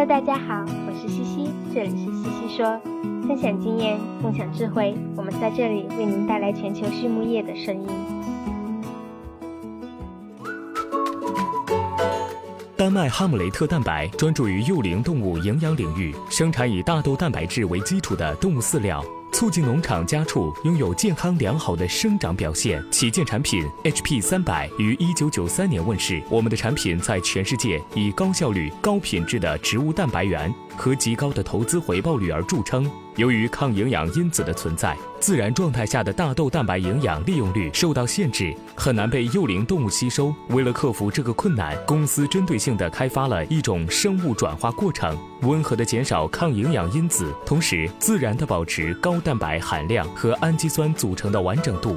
Hello，大家好，我是西西，这里是西西说，分享经验，共享智慧，我们在这里为您带来全球畜牧业的声音。丹麦哈姆雷特蛋白专注于幼龄动物营养领域，生产以大豆蛋白质为基础的动物饲料。促进农场家畜拥有健康良好的生长表现。旗舰产品 HP 三百于一九九三年问世。我们的产品在全世界以高效率、高品质的植物蛋白源和极高的投资回报率而著称。由于抗营养因子的存在，自然状态下的大豆蛋白营养利用率受到限制，很难被幼龄动物吸收。为了克服这个困难，公司针对性地开发了一种生物转化过程，温和地减少抗营养因子，同时自然地保持高蛋白含量和氨基酸组成的完整度。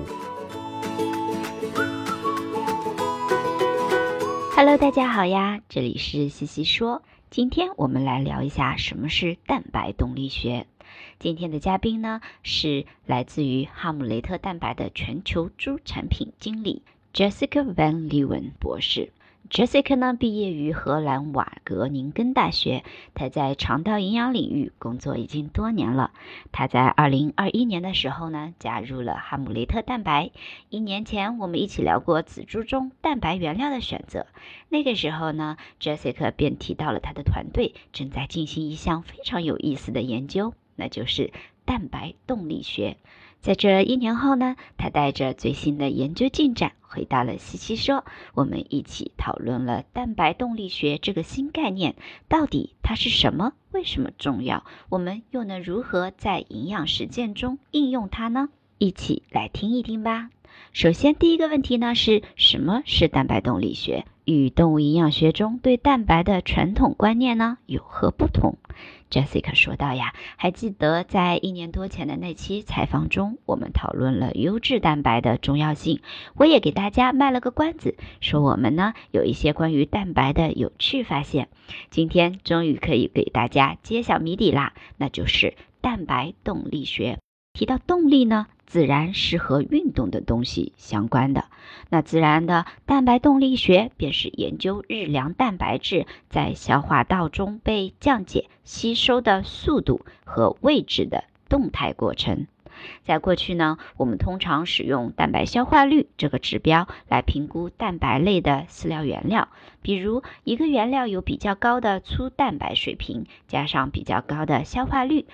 Hello，大家好呀，这里是西西说，今天我们来聊一下什么是蛋白动力学。今天的嘉宾呢是来自于哈姆雷特蛋白的全球猪产品经理 Jessica Van Leeuwen 博士。Jessica 呢毕业于荷兰瓦格宁根大学，她在肠道营养领域工作已经多年了。她在2021年的时候呢加入了哈姆雷特蛋白。一年前我们一起聊过仔猪中蛋白原料的选择，那个时候呢 Jessica 便提到了他的团队正在进行一项非常有意思的研究。那就是蛋白动力学。在这一年后呢，他带着最新的研究进展回到了西西说，我们一起讨论了蛋白动力学这个新概念，到底它是什么？为什么重要？我们又能如何在营养实践中应用它呢？一起来听一听吧。首先，第一个问题呢是什么是蛋白动力学？与动物营养学中对蛋白的传统观念呢有何不同？Jessica 说道呀，还记得在一年多前的那期采访中，我们讨论了优质蛋白的重要性。我也给大家卖了个关子，说我们呢有一些关于蛋白的有趣发现。今天终于可以给大家揭晓谜底啦，那就是蛋白动力学。提到动力呢？自然是和运动的东西相关的，那自然的蛋白动力学便是研究日粮蛋白质在消化道中被降解、吸收的速度和位置的动态过程。在过去呢，我们通常使用蛋白消化率这个指标来评估蛋白类的饲料原料，比如一个原料有比较高的粗蛋白水平，加上比较高的消化率。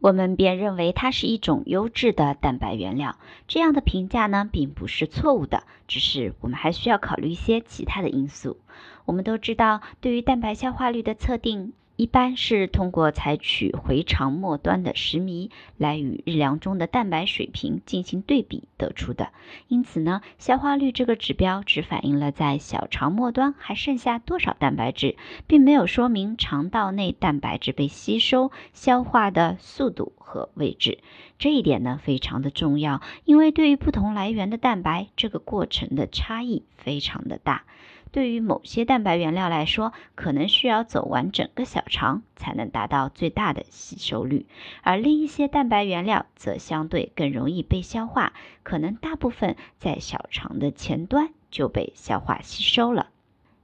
我们便认为它是一种优质的蛋白原料。这样的评价呢，并不是错误的，只是我们还需要考虑一些其他的因素。我们都知道，对于蛋白消化率的测定。一般是通过采取回肠末端的食糜来与日粮中的蛋白水平进行对比得出的。因此呢，消化率这个指标只反映了在小肠末端还剩下多少蛋白质，并没有说明肠道内蛋白质被吸收、消化的速度和位置。这一点呢非常的重要，因为对于不同来源的蛋白，这个过程的差异非常的大。对于某些蛋白原料来说，可能需要走完整个小肠才能达到最大的吸收率，而另一些蛋白原料则相对更容易被消化，可能大部分在小肠的前端就被消化吸收了。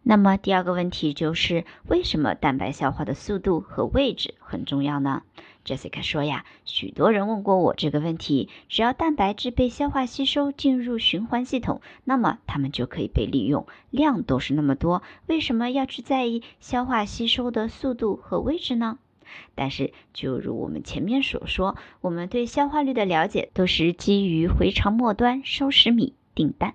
那么第二个问题就是，为什么蛋白消化的速度和位置很重要呢？Jessica 说呀，许多人问过我这个问题。只要蛋白质被消化吸收进入循环系统，那么它们就可以被利用，量都是那么多，为什么要去在意消化吸收的速度和位置呢？但是，就如我们前面所说，我们对消化率的了解都是基于回肠末端收食米订单，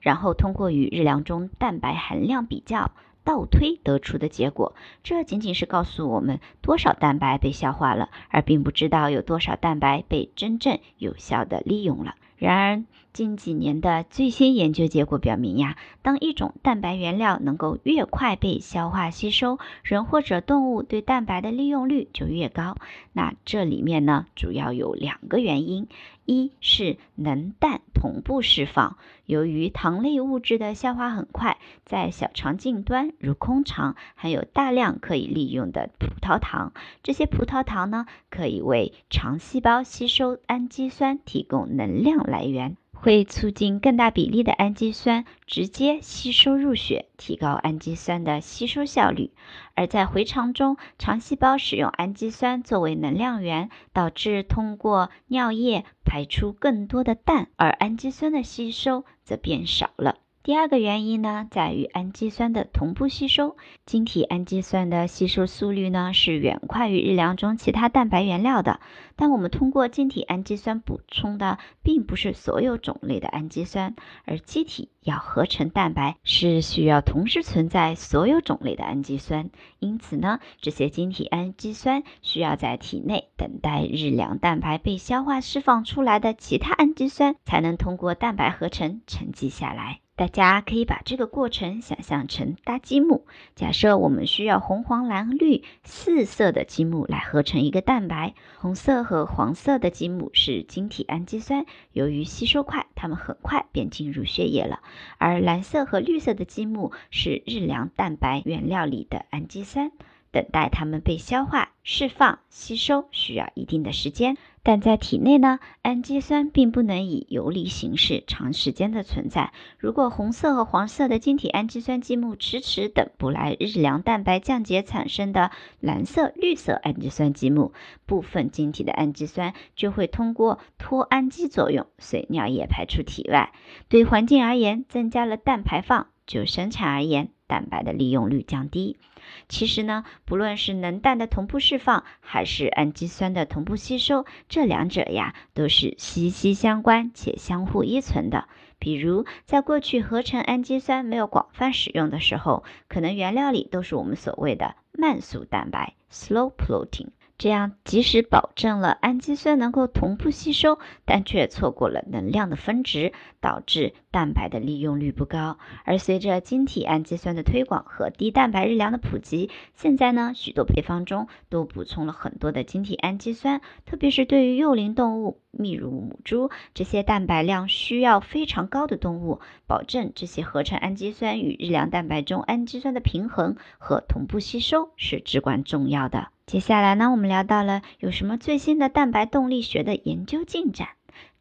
然后通过与日粮中蛋白含量比较。倒推得出的结果，这仅仅是告诉我们多少蛋白被消化了，而并不知道有多少蛋白被真正有效的利用了。然而，近几年的最新研究结果表明呀，当一种蛋白原料能够越快被消化吸收，人或者动物对蛋白的利用率就越高。那这里面呢，主要有两个原因：一是能氮同步释放，由于糖类物质的消化很快，在小肠近端如空肠含有大量可以利用的葡萄糖，这些葡萄糖呢，可以为肠细胞吸收氨基酸提供能量来源。会促进更大比例的氨基酸直接吸收入血，提高氨基酸的吸收效率。而在回肠中，肠细胞使用氨基酸作为能量源，导致通过尿液排出更多的氮，而氨基酸的吸收则变少了。第二个原因呢，在于氨基酸的同步吸收。晶体氨基酸的吸收速率呢，是远快于日粮中其他蛋白原料的。但我们通过晶体氨基酸补充的，并不是所有种类的氨基酸，而机体要合成蛋白，是需要同时存在所有种类的氨基酸。因此呢，这些晶体氨基酸需要在体内等待日粮蛋白被消化释放出来的其他氨基酸，才能通过蛋白合成沉积下来。大家可以把这个过程想象成搭积木。假设我们需要红、黄、蓝、绿四色的积木来合成一个蛋白。红色和黄色的积木是晶体氨基酸，由于吸收快，它们很快便进入血液了。而蓝色和绿色的积木是日粮蛋白原料里的氨基酸。等待它们被消化、释放、吸收需要一定的时间，但在体内呢，氨基酸并不能以游离形式长时间的存在。如果红色和黄色的晶体氨基酸积木迟迟等不来日粮蛋白降解产生的蓝色、绿色氨基酸积木，部分晶体的氨基酸就会通过脱氨基作用随尿液排出体外。对环境而言，增加了氮排放；就生产而言，蛋白的利用率降低。其实呢，不论是能氮的同步释放，还是氨基酸的同步吸收，这两者呀都是息息相关且相互依存的。比如，在过去合成氨基酸没有广泛使用的时候，可能原料里都是我们所谓的慢速蛋白 （slow protein）。这样，即使保证了氨基酸能够同步吸收，但却错过了能量的分值，导致蛋白的利用率不高。而随着晶体氨基酸的推广和低蛋白日粮的普及，现在呢，许多配方中都补充了很多的晶体氨基酸，特别是对于幼龄动物，例如母猪这些蛋白量需要非常高的动物，保证这些合成氨基酸与日粮蛋白中氨基酸的平衡和同步吸收是至关重要的。接下来呢，我们聊到了有什么最新的蛋白动力学的研究进展。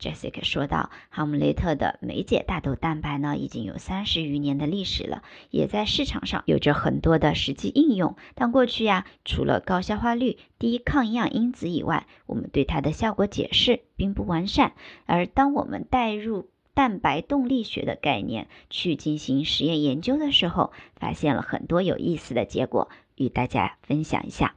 Jessica 说到，哈姆雷特的酶解大豆蛋白呢，已经有三十余年的历史了，也在市场上有着很多的实际应用。但过去呀，除了高消化率、低抗营养因子以外，我们对它的效果解释并不完善。而当我们带入蛋白动力学的概念去进行实验研究的时候，发现了很多有意思的结果，与大家分享一下。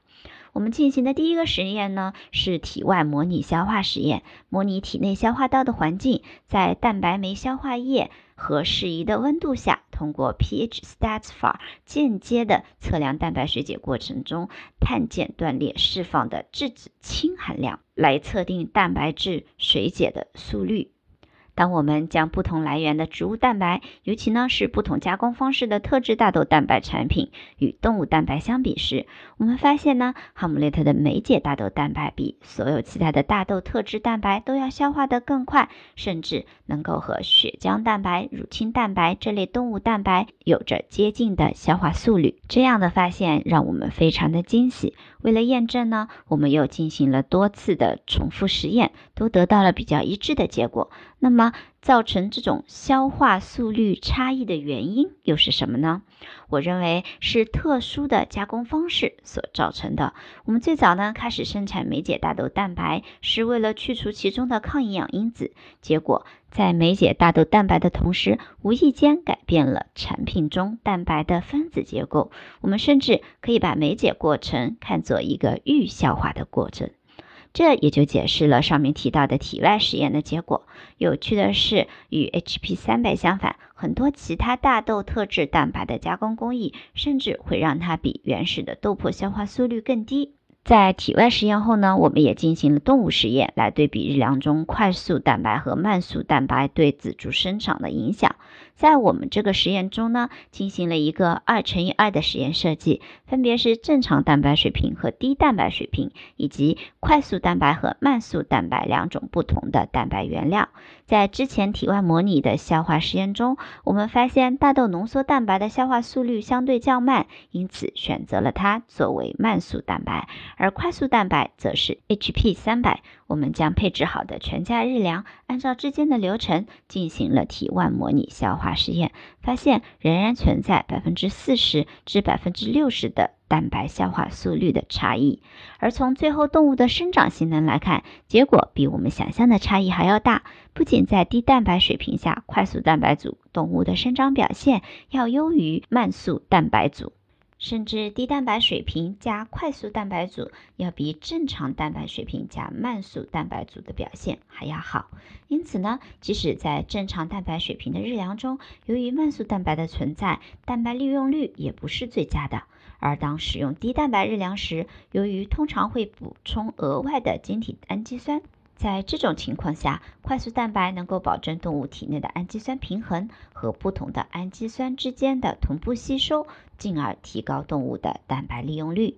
我们进行的第一个实验呢，是体外模拟消化实验，模拟体内消化道的环境，在蛋白酶消化液和适宜的温度下，通过 ph stats 法间接的测量蛋白水解过程中碳键断裂释放的质子氢含量，来测定蛋白质水解的速率。当我们将不同来源的植物蛋白，尤其呢是不同加工方式的特制大豆蛋白产品与动物蛋白相比时，我们发现呢，哈姆雷特的酶解大豆蛋白比所有其他的大豆特制蛋白都要消化得更快，甚至能够和血浆蛋白、乳清蛋白这类动物蛋白有着接近的消化速率。这样的发现让我们非常的惊喜。为了验证呢，我们又进行了多次的重复实验，都得到了比较一致的结果。那么，造成这种消化速率差异的原因又是什么呢？我认为是特殊的加工方式所造成的。我们最早呢开始生产酶解大豆蛋白，是为了去除其中的抗营养因子。结果在酶解大豆蛋白的同时，无意间改变了产品中蛋白的分子结构。我们甚至可以把酶解过程看作一个预消化的过程。这也就解释了上面提到的体外实验的结果。有趣的是，与 HP 三百相反，很多其他大豆特制蛋白的加工工艺，甚至会让它比原始的豆粕消化速率更低。在体外实验后呢，我们也进行了动物实验，来对比日粮中快速蛋白和慢速蛋白对仔猪生长的影响。在我们这个实验中呢，进行了一个二乘以二的实验设计，分别是正常蛋白水平和低蛋白水平，以及快速蛋白和慢速蛋白两种不同的蛋白原料。在之前体外模拟的消化实验中，我们发现大豆浓缩蛋白的消化速率相对较慢，因此选择了它作为慢速蛋白，而快速蛋白则是 HP 三百。我们将配置好的全价日粮，按照之间的流程进行了体外模拟消化实验，发现仍然存在百分之四十至百分之六十的蛋白消化速率的差异。而从最后动物的生长性能来看，结果比我们想象的差异还要大。不仅在低蛋白水平下，快速蛋白组动物的生长表现要优于慢速蛋白组。甚至低蛋白水平加快速蛋白组要比正常蛋白水平加慢速蛋白组的表现还要好。因此呢，即使在正常蛋白水平的日粮中，由于慢速蛋白的存在，蛋白利用率也不是最佳的。而当使用低蛋白日粮时，由于通常会补充额外的晶体氨基酸。在这种情况下，快速蛋白能够保证动物体内的氨基酸平衡和不同的氨基酸之间的同步吸收，进而提高动物的蛋白利用率。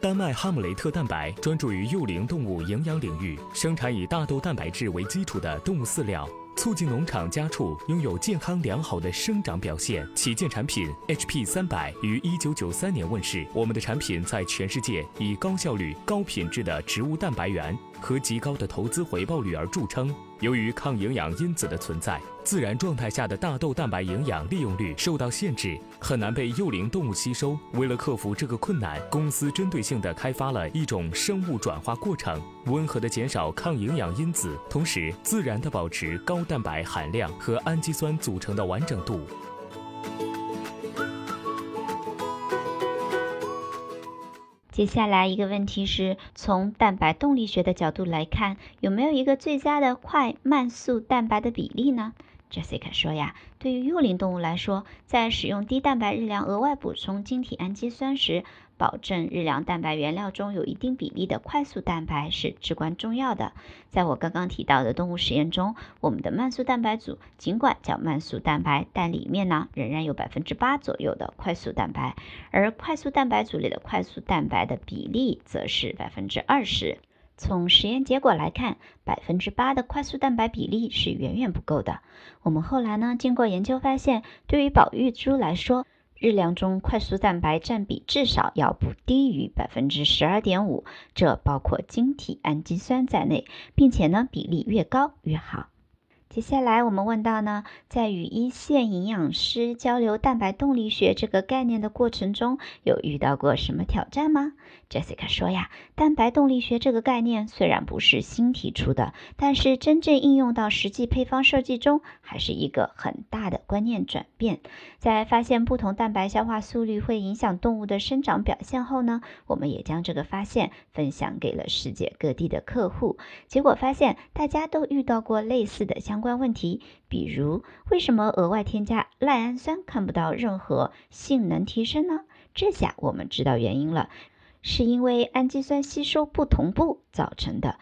丹麦哈姆雷特蛋白专注于幼龄动物营养领域，生产以大豆蛋白质为基础的动物饲料。促进农场家畜拥有健康良好的生长表现。旗舰产品 HP 三百于一九九三年问世。我们的产品在全世界以高效率、高品质的植物蛋白源和极高的投资回报率而著称。由于抗营养因子的存在，自然状态下的大豆蛋白营养利用率受到限制，很难被幼龄动物吸收。为了克服这个困难，公司针对性地开发了一种生物转化过程，温和的减少抗营养因子，同时自然的保持高蛋白含量和氨基酸组成的完整度。接下来一个问题是从蛋白动力学的角度来看，有没有一个最佳的快慢速蛋白的比例呢？Jessica 说呀，对于幼龄动物来说，在使用低蛋白日粮额外补充晶体氨基酸时，保证日粮蛋白原料中有一定比例的快速蛋白是至关重要的。在我刚刚提到的动物实验中，我们的慢速蛋白组尽管叫慢速蛋白，但里面呢仍然有百分之八左右的快速蛋白，而快速蛋白组里的快速蛋白的比例则是百分之二十。从实验结果来看，百分之八的快速蛋白比例是远远不够的。我们后来呢经过研究发现，对于保育猪来说，日粮中快速蛋白占比至少要不低于百分之十二点五，这包括晶体氨基酸在内，并且呢比例越高越好。接下来我们问到呢，在与一线营养师交流蛋白动力学这个概念的过程中，有遇到过什么挑战吗？Jessica 说呀，蛋白动力学这个概念虽然不是新提出的，但是真正应用到实际配方设计中，还是一个很大的观念转变。在发现不同蛋白消化速率会影响动物的生长表现后呢，我们也将这个发现分享给了世界各地的客户，结果发现大家都遇到过类似的相。相关问题，比如为什么额外添加赖氨酸看不到任何性能提升呢？这下我们知道原因了，是因为氨基酸吸收不同步造成的。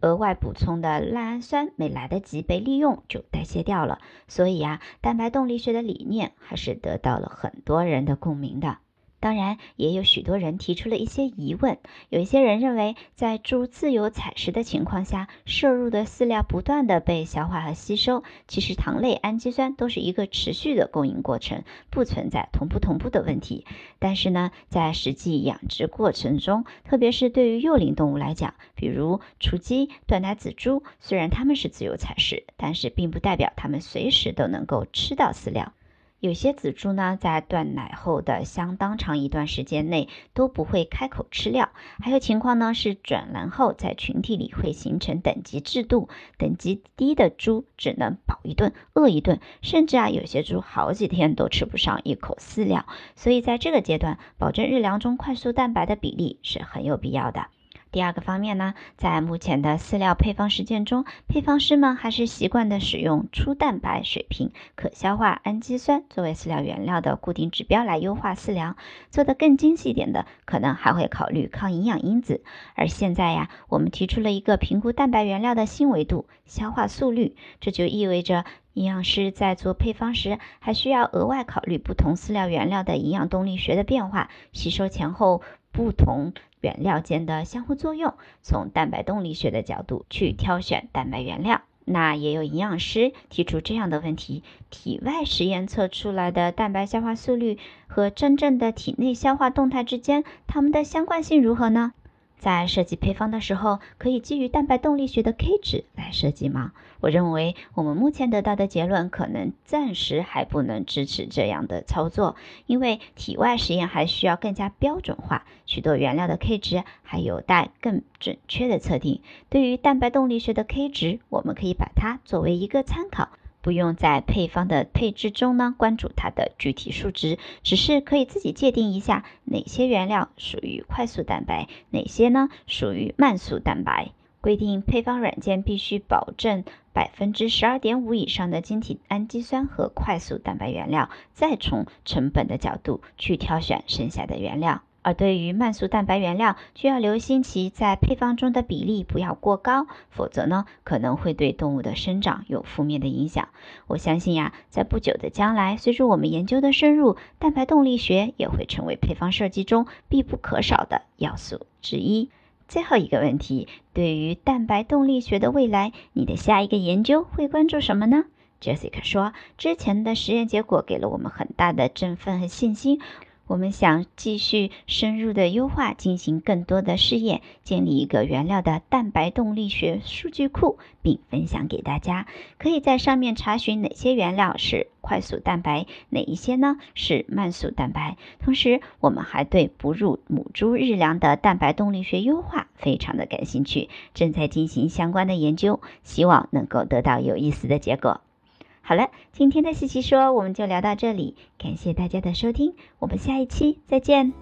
额外补充的赖氨酸没来得及被利用就代谢掉了，所以啊，蛋白动力学的理念还是得到了很多人的共鸣的。当然，也有许多人提出了一些疑问。有一些人认为，在猪自由采食的情况下，摄入的饲料不断的被消化和吸收，其实糖类、氨基酸都是一个持续的供应过程，不存在同不同步的问题。但是呢，在实际养殖过程中，特别是对于幼龄动物来讲，比如雏鸡、断奶子猪，虽然它们是自由采食，但是并不代表它们随时都能够吃到饲料。有些仔猪呢，在断奶后的相当长一段时间内都不会开口吃料。还有情况呢，是转栏后在群体里会形成等级制度，等级低的猪只能饱一顿饿一顿，甚至啊，有些猪好几天都吃不上一口饲料。所以在这个阶段，保证日粮中快速蛋白的比例是很有必要的。第二个方面呢，在目前的饲料配方实践中，配方师们还是习惯的使用粗蛋白水平、可消化氨基酸作为饲料原料的固定指标来优化饲料。做得更精细一点的，可能还会考虑抗营养因子。而现在呀，我们提出了一个评估蛋白原料的新维度——消化速率。这就意味着营养师在做配方时，还需要额外考虑不同饲料原料的营养动力学的变化，吸收前后不同。原料间的相互作用，从蛋白动力学的角度去挑选蛋白原料。那也有营养师提出这样的问题：体外实验测出来的蛋白消化速率和真正的体内消化动态之间，它们的相关性如何呢？在设计配方的时候，可以基于蛋白动力学的 K 值来设计吗？我认为我们目前得到的结论可能暂时还不能支持这样的操作，因为体外实验还需要更加标准化，许多原料的 K 值还有待更准确的测定。对于蛋白动力学的 K 值，我们可以把它作为一个参考。不用在配方的配置中呢关注它的具体数值，只是可以自己界定一下哪些原料属于快速蛋白，哪些呢属于慢速蛋白。规定配方软件必须保证百分之十二点五以上的晶体氨基酸和快速蛋白原料，再从成本的角度去挑选剩下的原料。而对于慢速蛋白原料，需要留心其在配方中的比例不要过高，否则呢可能会对动物的生长有负面的影响。我相信呀，在不久的将来，随着我们研究的深入，蛋白动力学也会成为配方设计中必不可少的要素之一。最后一个问题，对于蛋白动力学的未来，你的下一个研究会关注什么呢？Jessica 说，之前的实验结果给了我们很大的振奋和信心。我们想继续深入的优化，进行更多的试验，建立一个原料的蛋白动力学数据库，并分享给大家。可以在上面查询哪些原料是快速蛋白，哪一些呢是慢速蛋白。同时，我们还对哺乳母猪日粮的蛋白动力学优化非常的感兴趣，正在进行相关的研究，希望能够得到有意思的结果。好了，今天的西西说我们就聊到这里，感谢大家的收听，我们下一期再见。